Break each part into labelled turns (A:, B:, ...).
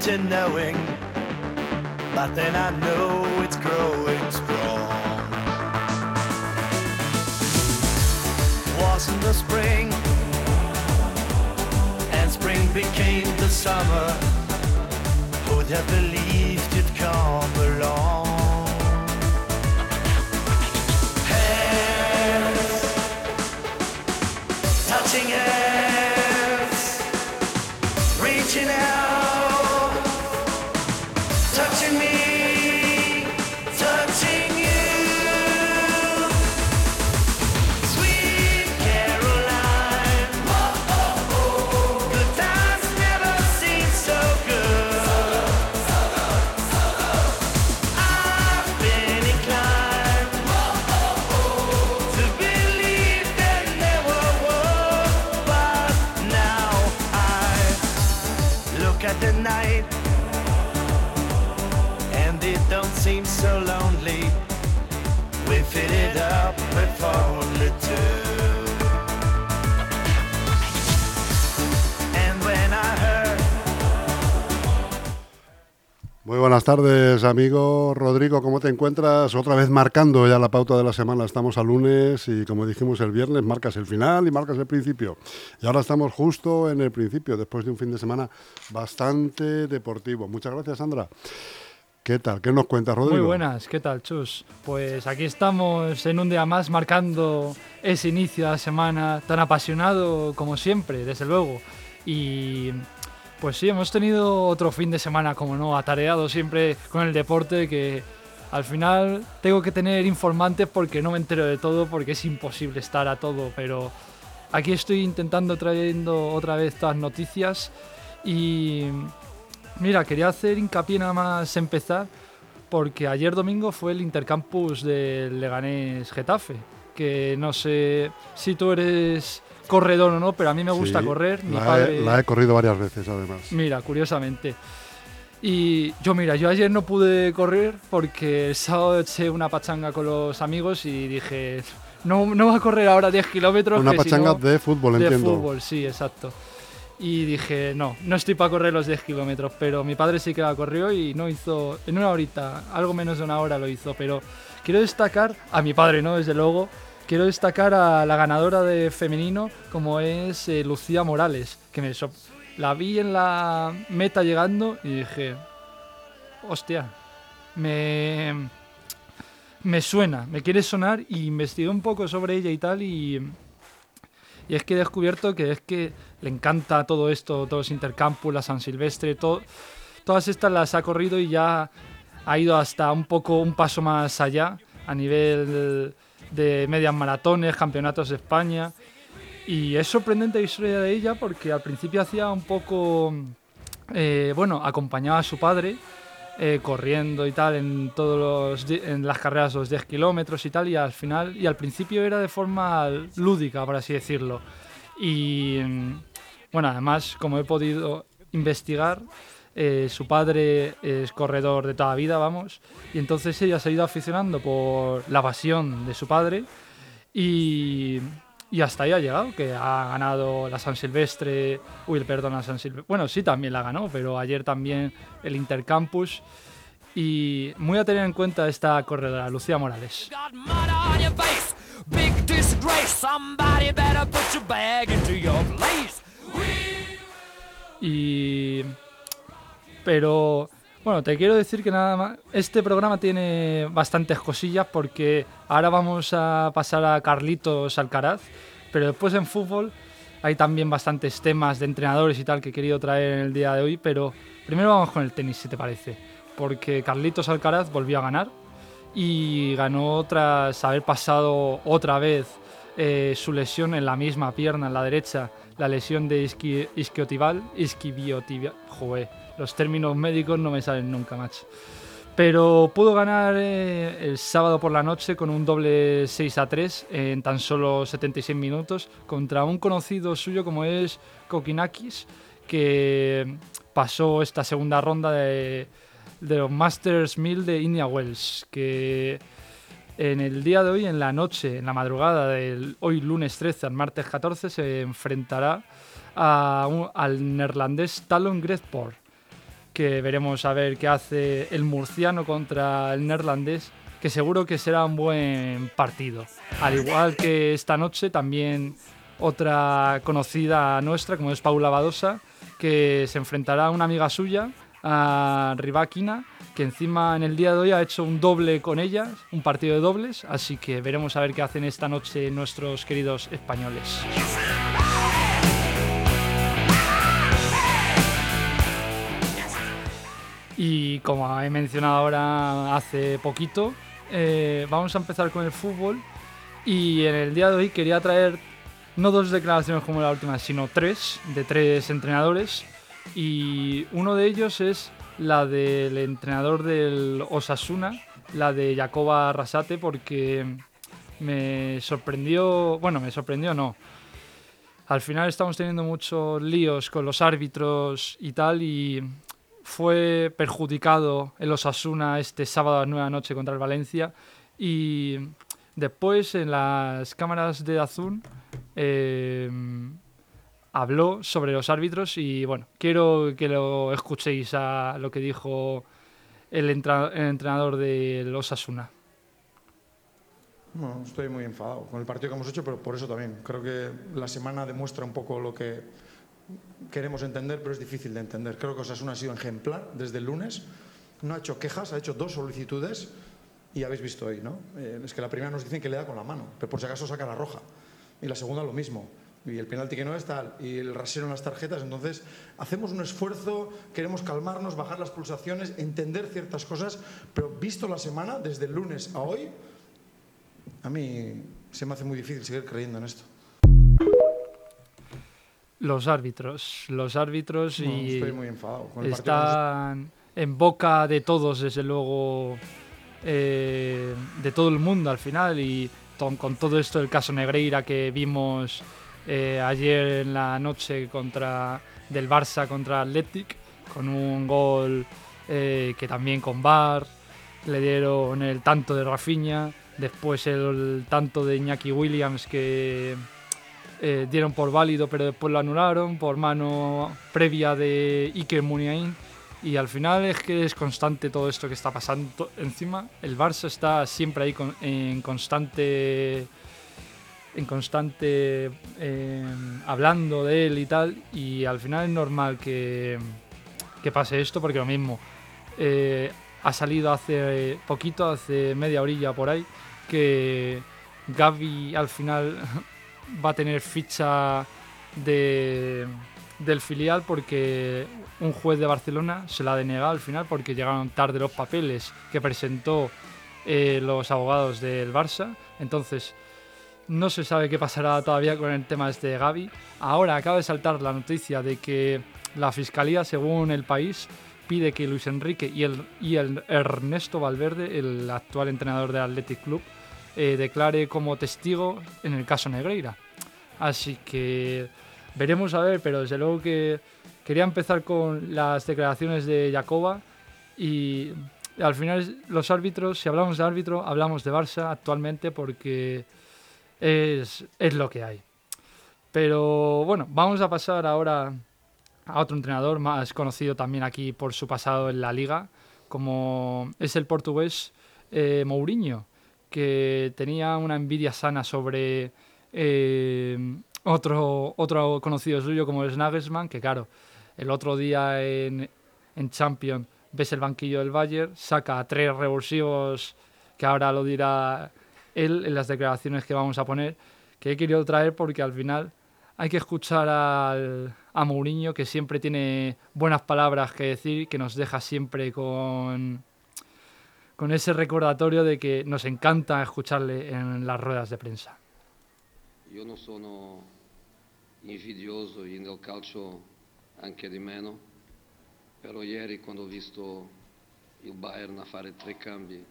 A: to knowing, but then I know it's growing strong. Was in the spring, and spring became the summer. Who'd have believed it'd come along? Hands touching hands,
B: Muy buenas tardes, amigo Rodrigo. ¿Cómo te encuentras? Otra vez marcando ya la pauta de la semana. Estamos a lunes y, como dijimos el viernes, marcas el final y marcas el principio. Y ahora estamos justo en el principio, después de un fin de semana bastante deportivo. Muchas gracias, Sandra. ¿Qué tal? ¿Qué nos cuentas, Rodrigo?
C: Muy buenas, ¿qué tal, Chus? Pues aquí estamos en un día más marcando ese inicio de la semana tan apasionado como siempre, desde luego. Y pues sí, hemos tenido otro fin de semana, como no, atareado siempre con el deporte que al final tengo que tener informantes porque no me entero de todo, porque es imposible estar a todo, pero aquí estoy intentando trayendo otra vez las noticias. Y Mira, quería hacer hincapié nada más empezar, porque ayer domingo fue el intercampus del Leganés Getafe, que no sé si tú eres corredor o no, pero a mí me gusta
B: Sí,
C: correr. Mi
B: la,
C: padre,
B: he, la he corrido varias veces, además.
C: Mira, curiosamente. Y yo, mira, yo ayer no pude correr porque el sábado eché una pachanga con los amigos y dije, no, no voy a correr ahora 10 kilómetros.
B: Una
C: que si
B: pachanga
C: no-
B: de fútbol,
C: de
B: entiendo.
C: fútbol, sí, exacto. Y dije, no, no estoy para correr los 10 kilómetros, pero mi padre sí que la corrió y no hizo, en una horita, algo menos de una hora lo hizo, pero quiero destacar, a mi padre, ¿no? Desde luego, quiero destacar a la ganadora de femenino, como es eh, Lucía Morales, que me la vi en la meta llegando y dije, hostia, me, me suena, me quiere sonar y investigué un poco sobre ella y tal y... Y es que he descubierto que es que le encanta todo esto, todos los intercampus, la San Silvestre, todas estas las ha corrido y ya ha ido hasta un poco un paso más allá a nivel de medias maratones, campeonatos de España. Y es sorprendente la historia de ella porque al principio hacía un poco, eh, bueno, acompañaba a su padre eh, corriendo y tal en todos los en las carreras los 10 kilómetros y tal y al final y al principio era de forma lúdica por así decirlo y mm, bueno además como he podido investigar eh, su padre es corredor de toda la vida vamos y entonces ella se ha ido aficionando por la pasión de su padre y y hasta ahí ha llegado, que ha ganado la San Silvestre, uy, perdón, la San Silvestre, bueno, sí también la ganó, pero ayer también el Intercampus. Y muy a tener en cuenta esta corredora, Lucía Morales. Y. Pero. Bueno, te quiero decir que nada más. Este programa tiene bastantes cosillas porque ahora vamos a pasar a Carlitos Alcaraz. Pero después en fútbol hay también bastantes temas de entrenadores y tal que he querido traer en el día de hoy. Pero primero vamos con el tenis, si te parece. Porque Carlitos Alcaraz volvió a ganar y ganó tras haber pasado otra vez eh, su lesión en la misma pierna, en la derecha, la lesión de isqui- isquiotibial, isquiotibial, joder, los términos médicos no me salen nunca, macho. Pero pudo ganar eh, el sábado por la noche con un doble 6 a 3 en tan solo 76 minutos contra un conocido suyo como es Kokinakis, que pasó esta segunda ronda de, de los Masters 1000 de India Wells, que En el día de hoy, en la noche, en la madrugada del hoy lunes 13 al martes 14, se enfrentará al neerlandés Talon Gretport, que veremos a ver qué hace el murciano contra el neerlandés, que seguro que será un buen partido. Al igual que esta noche, también otra conocida nuestra, como es Paula Badosa, que se enfrentará a una amiga suya, a Rybakina, que encima en el día de hoy ha hecho un doble con ella, un partido de dobles, así que veremos a ver qué hacen esta noche nuestros queridos españoles. Y como he mencionado ahora hace poquito, eh, vamos a empezar con el fútbol. Y en el día de hoy quería traer no dos declaraciones como la última, sino tres, de tres entrenadores. Y uno de ellos es la del entrenador del Osasuna, la de Jacoba Arrasate, porque me sorprendió, bueno, me sorprendió no. Al final estamos teniendo muchos líos con los árbitros y tal, y fue perjudicado el Osasuna este sábado a las 9 de la noche contra el Valencia. Y después en las cámaras de Azul eh, habló sobre los árbitros y bueno, quiero que lo escuchéis a lo que dijo el, el entrenador del Osasuna.
D: Bueno, estoy muy enfadado con el partido que hemos hecho, pero por eso también. Creo que la semana demuestra un poco lo que queremos entender, pero es difícil de entender. Creo que Osasuna ha sido ejemplar desde el lunes. No ha hecho quejas, ha hecho dos solicitudes y habéis visto hoy, ¿no? Eh, es que la primera nos dicen que le da con la mano, pero por si acaso saca la roja. Y la segunda lo mismo. Y el penalti que no es tal, y el rasero en las tarjetas. Entonces, hacemos un esfuerzo, queremos calmarnos, bajar las pulsaciones, entender ciertas cosas, pero visto la semana, desde el lunes a hoy, a mí se me hace muy difícil seguir creyendo en esto.
C: Los árbitros, los árbitros
D: No,
C: y
D: estoy muy enfadado con el partido que hemos hecho.
C: están en boca de todos, desde luego, eh, de todo el mundo al final. Y con todo esto del caso Negreira que vimos eh, ayer en la noche contra del Barça contra Athletic, con un gol eh, que también con VAR, le dieron el tanto de Rafinha, después el tanto de Iñaki Williams que eh, dieron por válido, pero después lo anularon por mano previa de Iker Muniain. Y al final es que es constante todo esto que está pasando. Encima, el Barça está siempre ahí en constante. En constante. eh, hablando de él y tal. Y al final es normal que, que pase esto, porque lo mismo. eh, ha salido hace poquito, hace media orilla por ahí, que Gaby al final va a tener ficha de, del filial porque un juez de Barcelona se la denegado al final porque llegaron tarde los papeles que presentó eh, los abogados del Barça. Entonces, no se sabe qué pasará todavía con el tema este de Gaby. Ahora acaba de saltar la noticia de que la fiscalía, según el país, pide que Luis Enrique y el, y el Ernesto Valverde, el actual entrenador del Athletic Club, eh, declare como testigo en el caso Negreira. Así que veremos a ver, pero desde luego que quería empezar con las declaraciones de Jacoba y al final los árbitros, si hablamos de árbitro, hablamos de Barça actualmente porque es, es lo que hay. Pero bueno, vamos a pasar ahora a otro entrenador más conocido también aquí por su pasado en la liga, como es el portugués eh, Mourinho, que tenía una envidia sana sobre eh, otro, otro conocido suyo como es Nagelsmann, que claro, el otro día en, en Champions ves el banquillo del Bayern, saca tres revulsivos, que ahora lo dirá él en las declaraciones que vamos a poner, que he querido traer porque al final hay que escuchar al, a Mourinho, que siempre tiene buenas palabras que decir, que nos deja siempre con, con ese recordatorio de que nos encanta escucharle en las ruedas de prensa.
E: Io non sono invidioso e nel calcio anche di meno, però ieri quando ho visto il Bayern a fare tre cambi,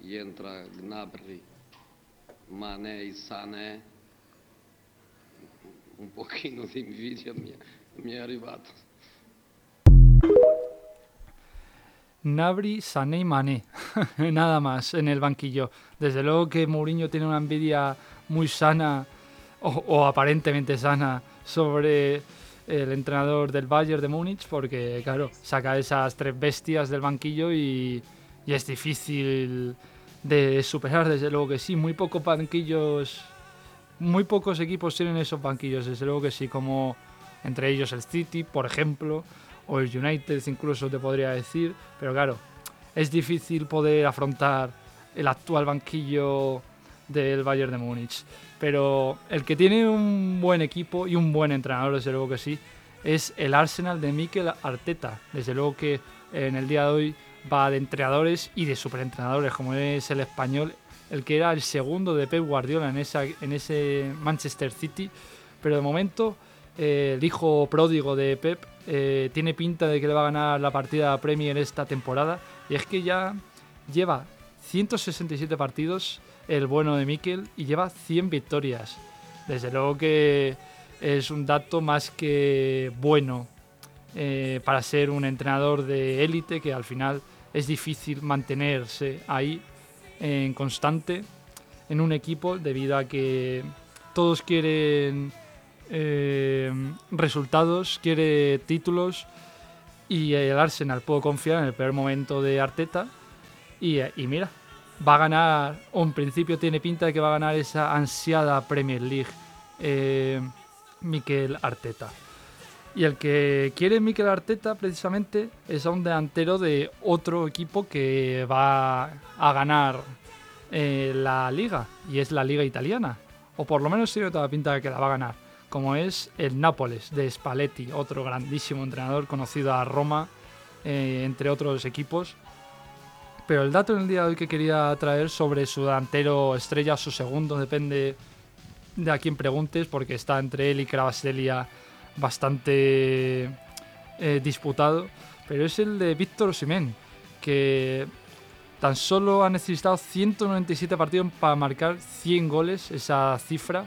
E: e entra Gnabry, Mané e Sané, un pochino di invidia mi, mi è arrivata.
C: Nabri, Sané y Mané. Nada más en el banquillo. Desde luego que Mourinho tiene una envidia muy sana o, o aparentemente sana sobre el entrenador del Bayern de Múnich porque, claro, saca esas tres bestias del banquillo y, y es difícil de superar, desde luego que sí. Muy pocos banquillos, muy pocos equipos tienen esos banquillos, desde luego que sí, como entre ellos el City, por ejemplo, o el United incluso te podría decir, pero claro, es difícil poder afrontar el actual banquillo del Bayern de Múnich. Pero el que tiene un buen equipo y un buen entrenador, desde luego que sí, es el Arsenal de Mikel Arteta. Desde luego que en el día de hoy va de entrenadores y de superentrenadores, como es el español, el que era el segundo de Pep Guardiola en, esa, en ese Manchester City. Pero de momento, eh, el hijo pródigo de Pep eh, tiene pinta de que le va a ganar la partida Premier esta temporada. Y es que ya lleva 167 partidos el bueno de Mikel y lleva 100 victorias. Desde luego que es un dato más que bueno eh, para ser un entrenador de élite que al final es difícil mantenerse ahí en constante en un equipo debido a que todos quieren eh, resultados, quiere títulos y el Arsenal puedo confiar en el peor momento de Arteta y, mira, va a ganar, o en principio tiene pinta de que va a ganar esa ansiada Premier League eh, Mikel Arteta. Y el que quiere Mikel Arteta precisamente es a un delantero de otro equipo que va a ganar eh, la liga, y es la liga italiana. O por lo menos tiene toda la pinta de que la va a ganar, como es el Nápoles de Spalletti, otro grandísimo entrenador conocido a Roma, eh, entre otros equipos. Pero el dato en el día de hoy que quería traer sobre su delantero estrella, su segundo, depende de a quién preguntes, porque está entre él y Cravaselia bastante eh, disputado, pero es el de Víctor Osimhen, que tan solo ha necesitado 197 partidos para marcar 100 goles, esa cifra,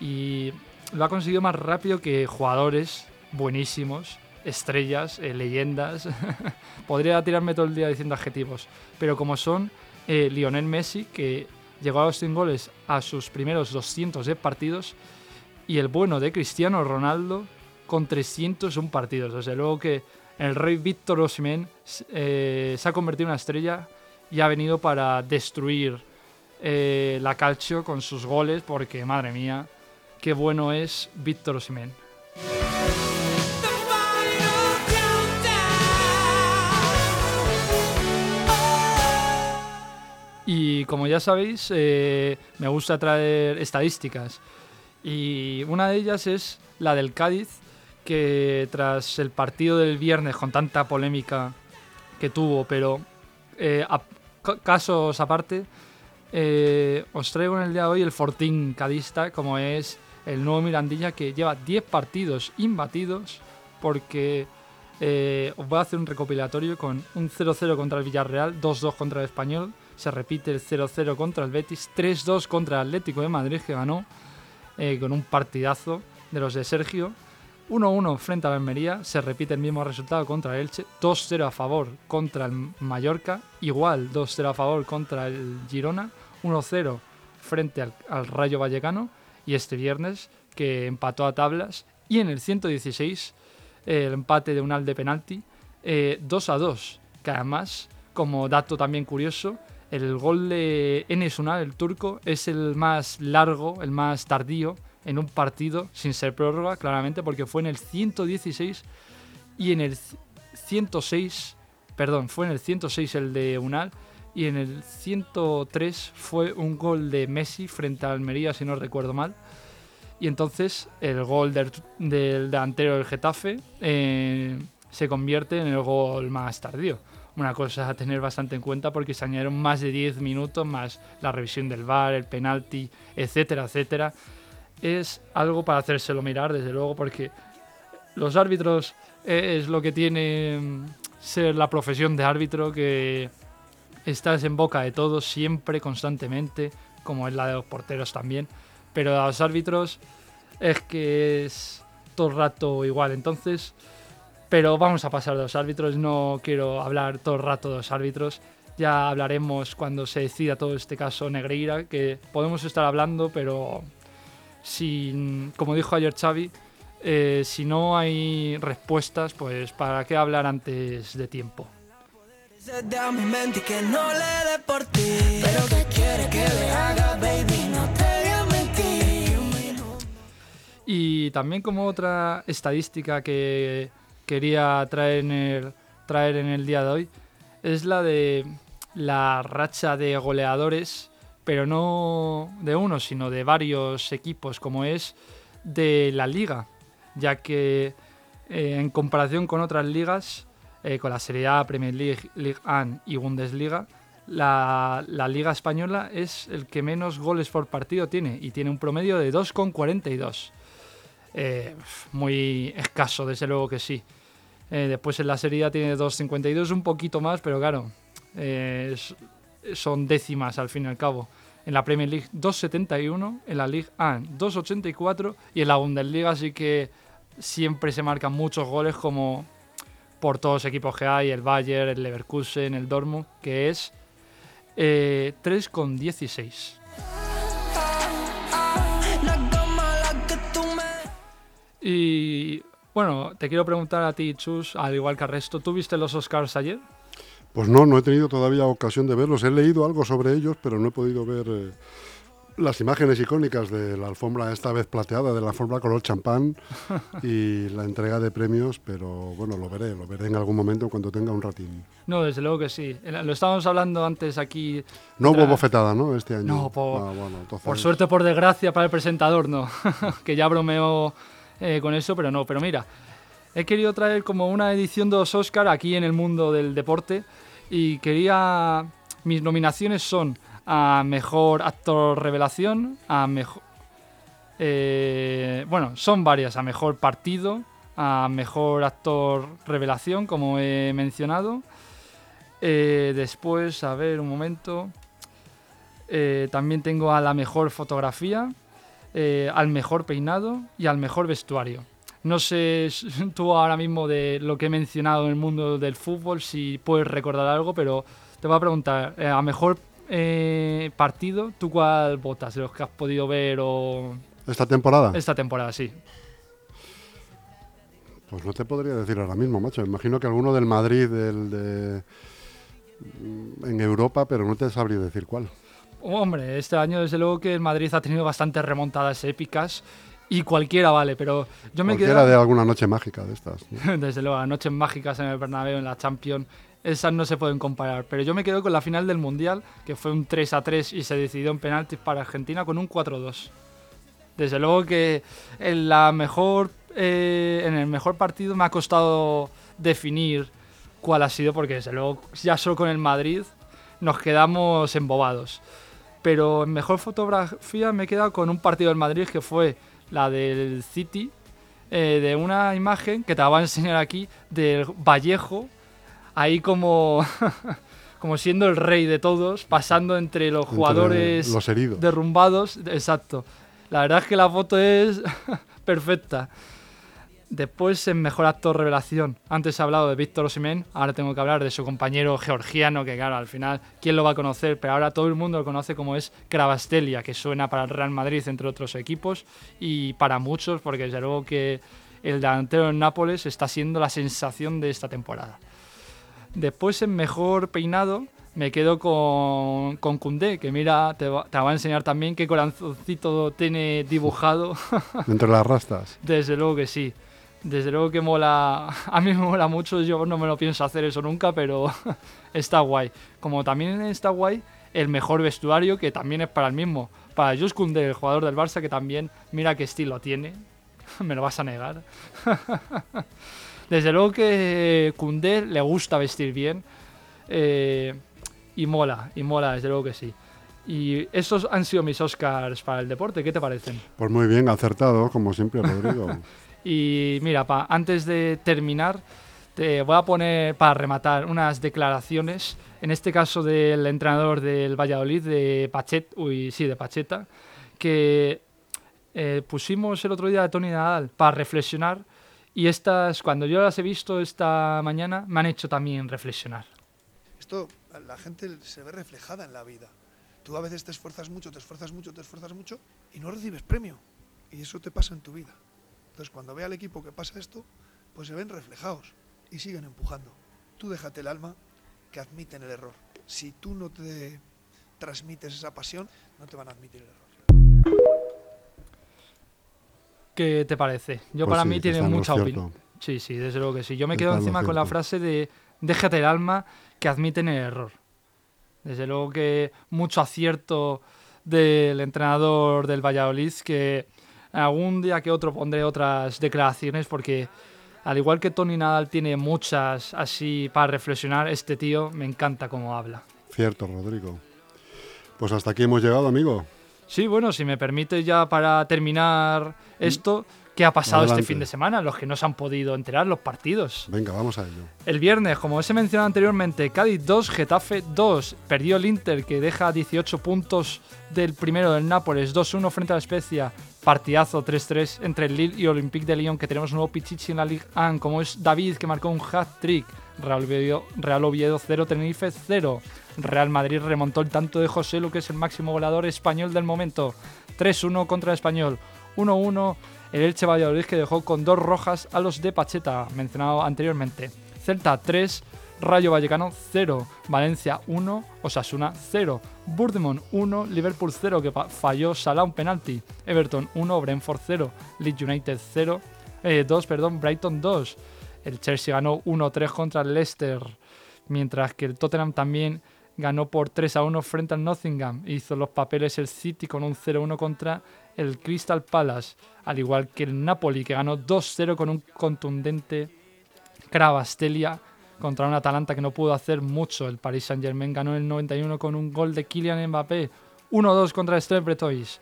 C: y lo ha conseguido más rápido que jugadores buenísimos, estrellas, eh, leyendas. Podría tirarme todo el día diciendo adjetivos, pero como son eh, Lionel Messi, que llegó a los 100 goles a sus primeros 210 partidos, y el bueno de Cristiano Ronaldo con 301 partidos. Desde luego que el rey Víctor Osimhen eh, se ha convertido en una estrella y ha venido para destruir eh, la calcio con sus goles, porque madre mía, qué bueno es Víctor Osimhen. Y como ya sabéis, eh, me gusta traer estadísticas. Y una de ellas es la del Cádiz, que tras el partido del viernes con tanta polémica que tuvo, pero eh, a- ca- casos aparte, eh, os traigo en el día de hoy el Fortín cadista, como es el nuevo Mirandilla, que lleva 10 partidos imbatidos, porque eh, os voy a hacer un recopilatorio con un 0-0 contra el Villarreal, 2-2 contra el Español, se repite el 0-0 contra el Betis, 3-2 contra el Atlético de Madrid, que ganó eh, con un partidazo de los de Sergio. 1-1 frente a la Almería, se repite el mismo resultado contra el Elche, 2-0 a favor contra el Mallorca, igual 2-0 a favor contra el Girona, 1-0 frente al, al Rayo Vallecano y este viernes que empató a tablas y en el 116 eh, el empate de un de penalti eh, 2 a 2 que además como dato también curioso el gol de Enes Unal, el turco, es el más largo, el más tardío en un partido sin ser prórroga, claramente, porque fue en el 116 y en el 106, perdón, fue en el 106 el de Unal y en el 103 fue un gol de Messi frente a Almería, si no recuerdo mal. Y entonces el gol del, del delantero del Getafe eh, se convierte en el gol más tardío. Una cosa a tener bastante en cuenta porque se añadieron más de 10 minutos, más la revisión del VAR, el penalti, etcétera, etcétera. Es algo para hacérselo mirar, desde luego, porque los árbitros eh, es lo que tiene mm, ser la profesión de árbitro, que estás en boca de todos siempre, constantemente, como es la de los porteros también. Pero a los árbitros es que es todo el rato igual. Entonces, Pero vamos a pasar de los árbitros, no quiero hablar todo el rato de los árbitros. Ya hablaremos cuando se decida todo este caso Negreira, que podemos estar hablando, pero sin, como dijo ayer Xavi, eh, si no hay respuestas, pues ¿para qué hablar antes de tiempo?
F: Y
C: también como otra estadística que quería traer en el, traer en el día de hoy es la de la racha de goleadores, pero no de uno, sino de varios equipos, como es de la liga, ya que eh, en comparación con otras ligas, eh, con la Serie A, Premier League, League 1 y Bundesliga, la, la liga española es el que menos goles por partido tiene y tiene un promedio de 2,42. Eh, muy escaso, desde luego que sí. Eh, después en la Serie A tiene 2,52, un poquito más, pero claro, eh, son décimas al fin y al cabo. En la Premier League 2,71, en la League 1 2,84 y en la Bundesliga sí que siempre se marcan muchos goles como por todos los equipos que hay, el Bayern, el Leverkusen, el Dortmund, que es eh, 3,16. Y bueno, te quiero preguntar a ti, Chus, al igual que al resto, ¿tú viste los Oscars ayer?
B: Pues no, no he tenido todavía ocasión de verlos. He leído algo sobre ellos, pero no he podido ver eh, las imágenes icónicas de la alfombra, esta vez plateada, de la alfombra color champán y la entrega de premios, pero bueno, lo veré, lo veré en algún momento cuando tenga un ratín.
C: No, desde luego que sí. Lo estábamos hablando antes aquí.
B: No hubo bofetada, ¿no? Este año.
C: No, por-
B: Ah, bueno, entonces-
C: Por suerte, por desgracia, para el presentador, no. que ya bromeó eh, con eso, pero no. Pero mira, he querido traer como una edición de los Oscar aquí en el mundo del deporte y quería... Mis nominaciones son a Mejor Actor Revelación, a Mejor... bueno, son varias, a Mejor Partido, a Mejor Actor Revelación, como he mencionado. Eh, después, a ver, un momento. Eh, también tengo a la mejor fotografía, eh, al mejor peinado y al mejor vestuario. No sé tú ahora mismo de lo que he mencionado en el mundo del fútbol, si puedes recordar algo, pero te voy a preguntar, eh, a mejor eh, partido, ¿tú cuál votas de los que has podido ver o
B: ¿Esta temporada?
C: esta temporada? Sí.
B: Pues no te podría decir ahora mismo, macho. Imagino que alguno del Madrid, del de... mm, en Europa, pero no te sabría decir cuál.
C: Hombre, este año desde luego que el Madrid ha tenido bastantes remontadas épicas y cualquiera vale, pero yo me
B: Cualquiera
C: quedo...
B: de alguna noche mágica de estas. ¿no?
C: Desde luego, las noches mágicas en el Bernabéu, en la Champions, esas no se pueden comparar. Pero yo me quedo con la final del Mundial, que fue un 3 a 3 y se decidió en penaltis para Argentina con un 4-2. Desde luego que en, la mejor, eh, en el mejor partido me ha costado definir cuál ha sido, porque desde luego ya solo con el Madrid nos quedamos embobados. Pero en mejor fotografía me he quedado con un partido del Madrid que fue la del City, eh, de una imagen que te la voy a enseñar aquí del Vallejo, ahí como, como siendo el rey de todos, pasando entre los
B: Entre
C: jugadores
B: los heridos.
C: derrumbados. Exacto. La verdad es que la foto es perfecta. Después en Mejor Actor Revelación. Antes he hablado de Víctor Osimhen, ahora tengo que hablar de su compañero georgiano, que claro, al final, ¿quién lo va a conocer? Pero ahora todo el mundo lo conoce como es Cravastelia, que suena para el Real Madrid, entre otros equipos, y para muchos, porque desde luego que el delantero en Nápoles está siendo la sensación de esta temporada. Después en Mejor Peinado me quedo con, con Koundé, que mira, te va, te va a enseñar también qué corazoncito tiene dibujado.
B: Entre las rastas.
C: Desde luego que sí. Desde luego que mola. A mí me mola mucho. Yo no me lo pienso hacer eso nunca, pero está guay. Como también está guay el mejor vestuario, que también es para el mismo. Para Jules Koundé, el jugador del Barça, que también mira qué estilo tiene. me lo vas a negar. Desde luego que Koundé le gusta vestir bien. eh, y mola, y mola, desde luego que sí. Y esos han sido mis Oscars para el deporte. ¿Qué te parecen?
B: Pues muy bien, acertado, como siempre, Rodrigo.
C: Y mira, pa, antes de terminar, te voy a poner para rematar unas declaraciones, en este caso del entrenador del Valladolid, de Pachet, uy, sí, de Pacheta, que eh, pusimos el otro día a Tony Nadal para reflexionar Y estas, cuando yo las he visto esta mañana, me han hecho también reflexionar.
G: Esto, la gente se ve reflejada en la vida. Tú a veces te esfuerzas mucho, te esfuerzas mucho, te esfuerzas mucho y no recibes premio. Y eso te pasa en tu vida. Entonces, cuando ve al equipo que pasa esto, pues se ven reflejados y siguen empujando. Tú déjate el alma que admiten el error. Si tú no te transmites esa pasión, no te van a admitir el error.
C: ¿Qué te parece? Yo
B: Pues
C: para
B: sí,
C: mí tiene mucha opinión. Sí, sí, desde luego que sí. Yo me quedo encima con la frase de déjate el alma que admiten el error. Desde luego que mucho acierto del entrenador del Valladolid que algún día que otro pondré otras declaraciones porque al igual que Tony Nadal tiene muchas así para reflexionar, este tío me encanta cómo habla.
B: Cierto, Rodrigo. Pues hasta aquí hemos llegado, amigo.
C: Sí, bueno, si me permite ya para terminar esto, ¿qué ha pasado
B: Adelante.
C: este fin de semana? Los que no se han podido enterar, los partidos.
B: Venga, vamos a ello.
C: El viernes, como os he mencionado anteriormente, Cádiz 2, Getafe 2. Perdió el Inter, que deja 18 puntos del primero del Nápoles, 2-1 frente a la Especia. Partidazo 3-3 entre el Lille y Olympique de Lyon, que tenemos un nuevo Pichichi en la Ligue 1, como es David, que marcó un hat-trick. Real Oviedo, Real Oviedo 0, Tenerife 0. Real Madrid remontó el tanto de José Lu, que es el máximo goleador español del momento. 3-1 contra el Español. 1-1 el Elche Valladolid, que dejó con dos rojas a los de Pacheta, mencionado anteriormente. Celta 3, Rayo Vallecano 0, Valencia 1, Osasuna 0, Burdemont 1, Liverpool 0, que falló Salah un penalti, Everton 1, Brentford 0, Leeds United 0, eh, 2, perdón, Brighton 2. El Chelsea ganó 1-3 contra el Leicester, mientras que el Tottenham también ganó por 3 a 1 frente al Nottingham. Hizo los papeles el City con un 0-1 contra el Crystal Palace, al igual que el Napoli, que ganó 2-0 con un contundente Cravastelia contra un Atalanta que no pudo hacer mucho. El Paris Saint-Germain ganó el 91 con un gol de Kylian Mbappé, 1-2 contra el Bretois.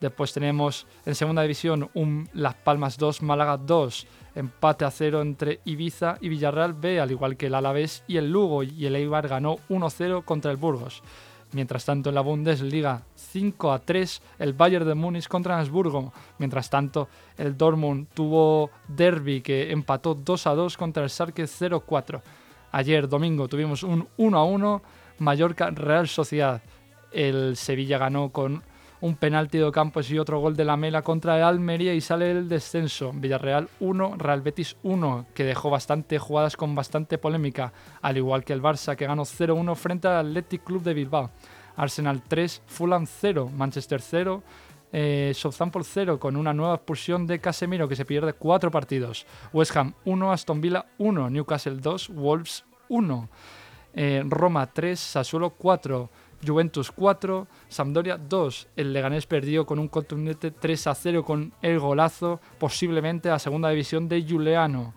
C: Después tenemos en segunda división un Las Palmas 2, Málaga 2, empate a cero entre Ibiza y Villarreal B, al igual que el Alavés y el Lugo, y el Eibar ganó 1-0 contra el Burgos. Mientras tanto, en la Bundesliga, 5 a 3, el Bayern de Múnich contra Habsburgo. Mientras tanto, el Dortmund tuvo derby que empató 2 a 2 contra el Schalke 0-4. Ayer, domingo, tuvimos un 1 a 1, Mallorca Real Sociedad. El Sevilla ganó con un penalti de Campos y otro gol de la Mela contra el Almería y sale el descenso. Villarreal 1, Real Betis 1, que dejó bastante jugadas con bastante polémica, al igual que el Barça que ganó 0-1 frente al Athletic Club de Bilbao. Arsenal 3, Fulham 0, Manchester 0, eh, Southampton 0 con una nueva expulsión de Casemiro que se pierde 4 partidos. West Ham 1, Aston Villa 1, Newcastle 2, Wolves 1. Eh, Roma 3, Sassuolo 4, Juventus 4, Sampdoria 2. El Leganés perdió con un contundente 3 a 0 con el golazo, posiblemente a segunda división de Giuliano.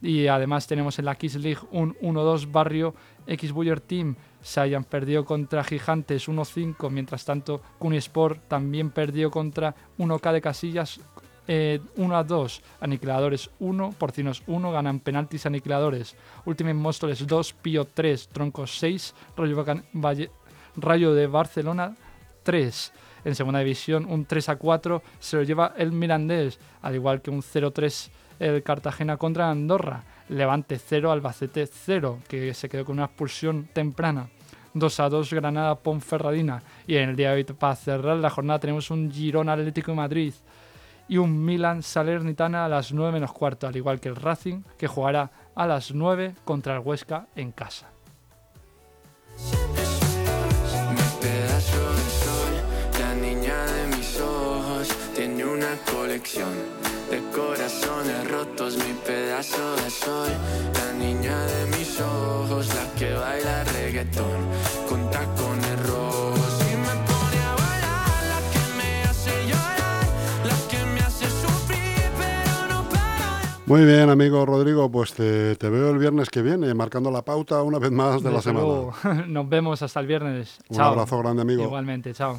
C: Y además tenemos en la Kiss League un 1-2 Barrio X Buller Team. Saiyan perdió contra Gigantes 1-5. Mientras tanto, Cunisport también perdió contra 1K de Casillas eh, 1-2. Aniquiladores 1, Porcinos 1. Ganan penaltis aniquiladores. Ultimate Móstoles 2, Pío 3, Troncos 6. Rayo, Vacan- Valle- Rayo de Barcelona 3. En segunda división, un 3 a 4 se lo lleva el Mirandés, al igual que un 0-3 el Cartagena contra Andorra. Levante 0, Albacete 0, que se quedó con una expulsión temprana. 2 a 2 Granada Ponferradina. Y en el día de hoy, para cerrar la jornada, tenemos un Girona Atlético de Madrid y un Milan Salernitana a las 9 menos cuarto, al igual que el Racing, que jugará a las 9 contra el Huesca en casa.
H: Una colección de corazones rotos. Mi pedazo de sol, la niña de mis ojos, la que baila reggaetón con tacones rojos. Y me pone a bailar, la que me hace llorar, la que me hace sufrir, pero no para.
B: Muy bien, amigo Rodrigo, pues te, te veo el viernes que viene, marcando la pauta una vez más de la
C: Desde
B: semana.
C: luego, nos vemos hasta el viernes.
B: Un
C: Chao.
B: abrazo grande, amigo.
C: Igualmente, chao.